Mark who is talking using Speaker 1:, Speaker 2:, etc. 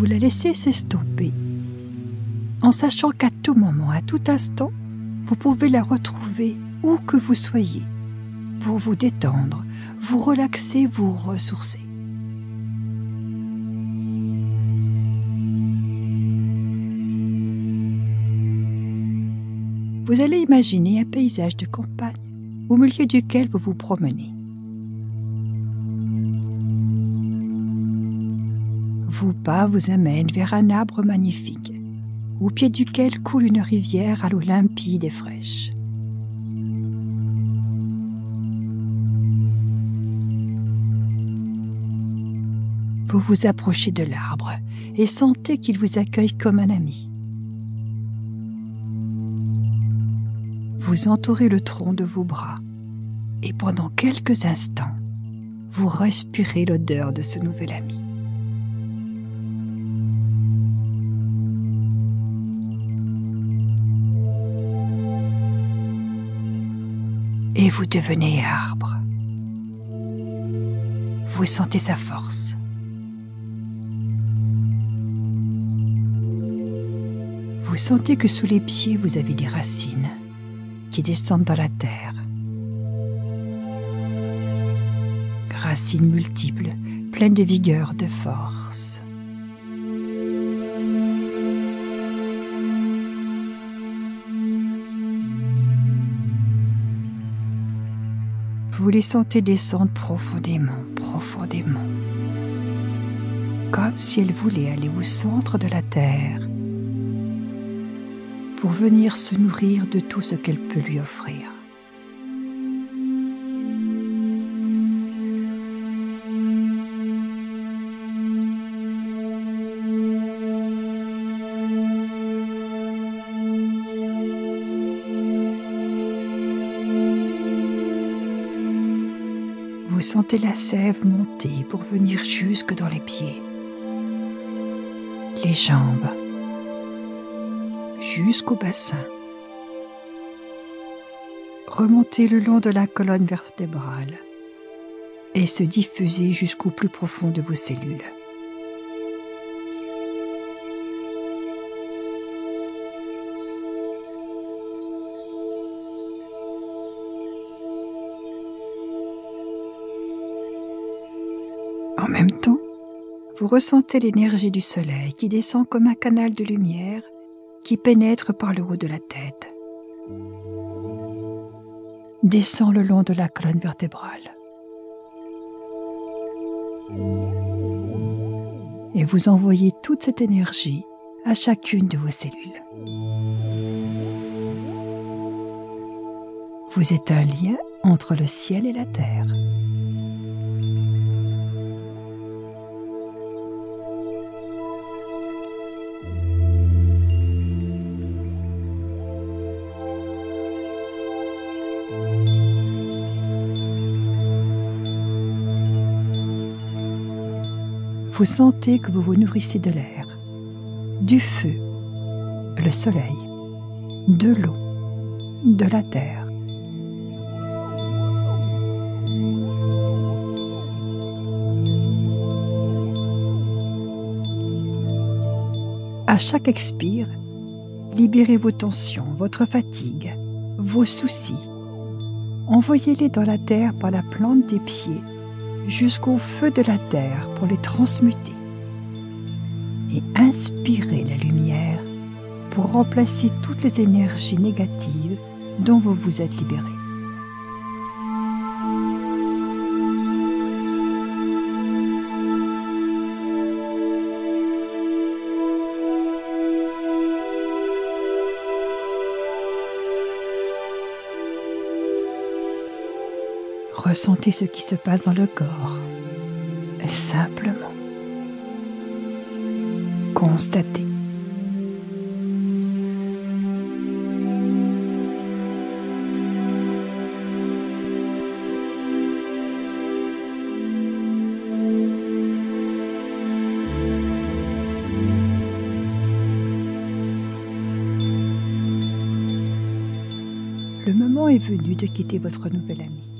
Speaker 1: vous la laissez s'estomper, en sachant qu'à tout moment, à tout instant, vous pouvez la retrouver où que vous soyez, pour vous détendre, vous relaxer, vous ressourcer. Vous allez imaginer un paysage de campagne au milieu duquel vous vous promenez. Vos pas vous amènent vers un arbre magnifique, au pied duquel coule une rivière à l'eau limpide et fraîche. Vous vous approchez de l'arbre et sentez qu'il vous accueille comme un ami. Vous entourez le tronc de vos bras et pendant quelques instants, vous respirez l'odeur de ce nouvel ami. Et vous devenez arbre. Vous sentez sa force. Vous sentez que sous les pieds, vous avez des racines qui descendent dans la terre. Racines multiples, pleines de vigueur, de force. Vous les sentez descendre profondément, profondément, comme si elles voulaient aller au centre de la terre pour venir se nourrir de tout ce qu'elle peut lui offrir. Vous sentez la sève monter pour venir jusque dans les pieds, les jambes, jusqu'au bassin. Remonter le long de la colonne vertébrale et se diffuser jusqu'au plus profond de vos cellules. En même temps, vous ressentez l'énergie du soleil qui descend comme un canal de lumière qui pénètre par le haut de la tête. Descend le long de la colonne vertébrale. Et vous envoyez toute cette énergie à chacune de vos cellules. Vous êtes un lien entre le ciel et la terre. Vous sentez que vous vous nourrissez de l'air, du feu, le soleil, de l'eau, de la terre. À chaque expire, libérez vos tensions, votre fatigue, vos soucis. Envoyez-les dans la terre par la plante des pieds jusqu'au feu de la terre pour les transmuter et inspirer la lumière pour remplacer toutes les énergies négatives dont vous vous êtes libéré. Ressentez ce qui se passe dans le corps. Simplement constatez. Le moment est venu de quitter votre nouvel ami.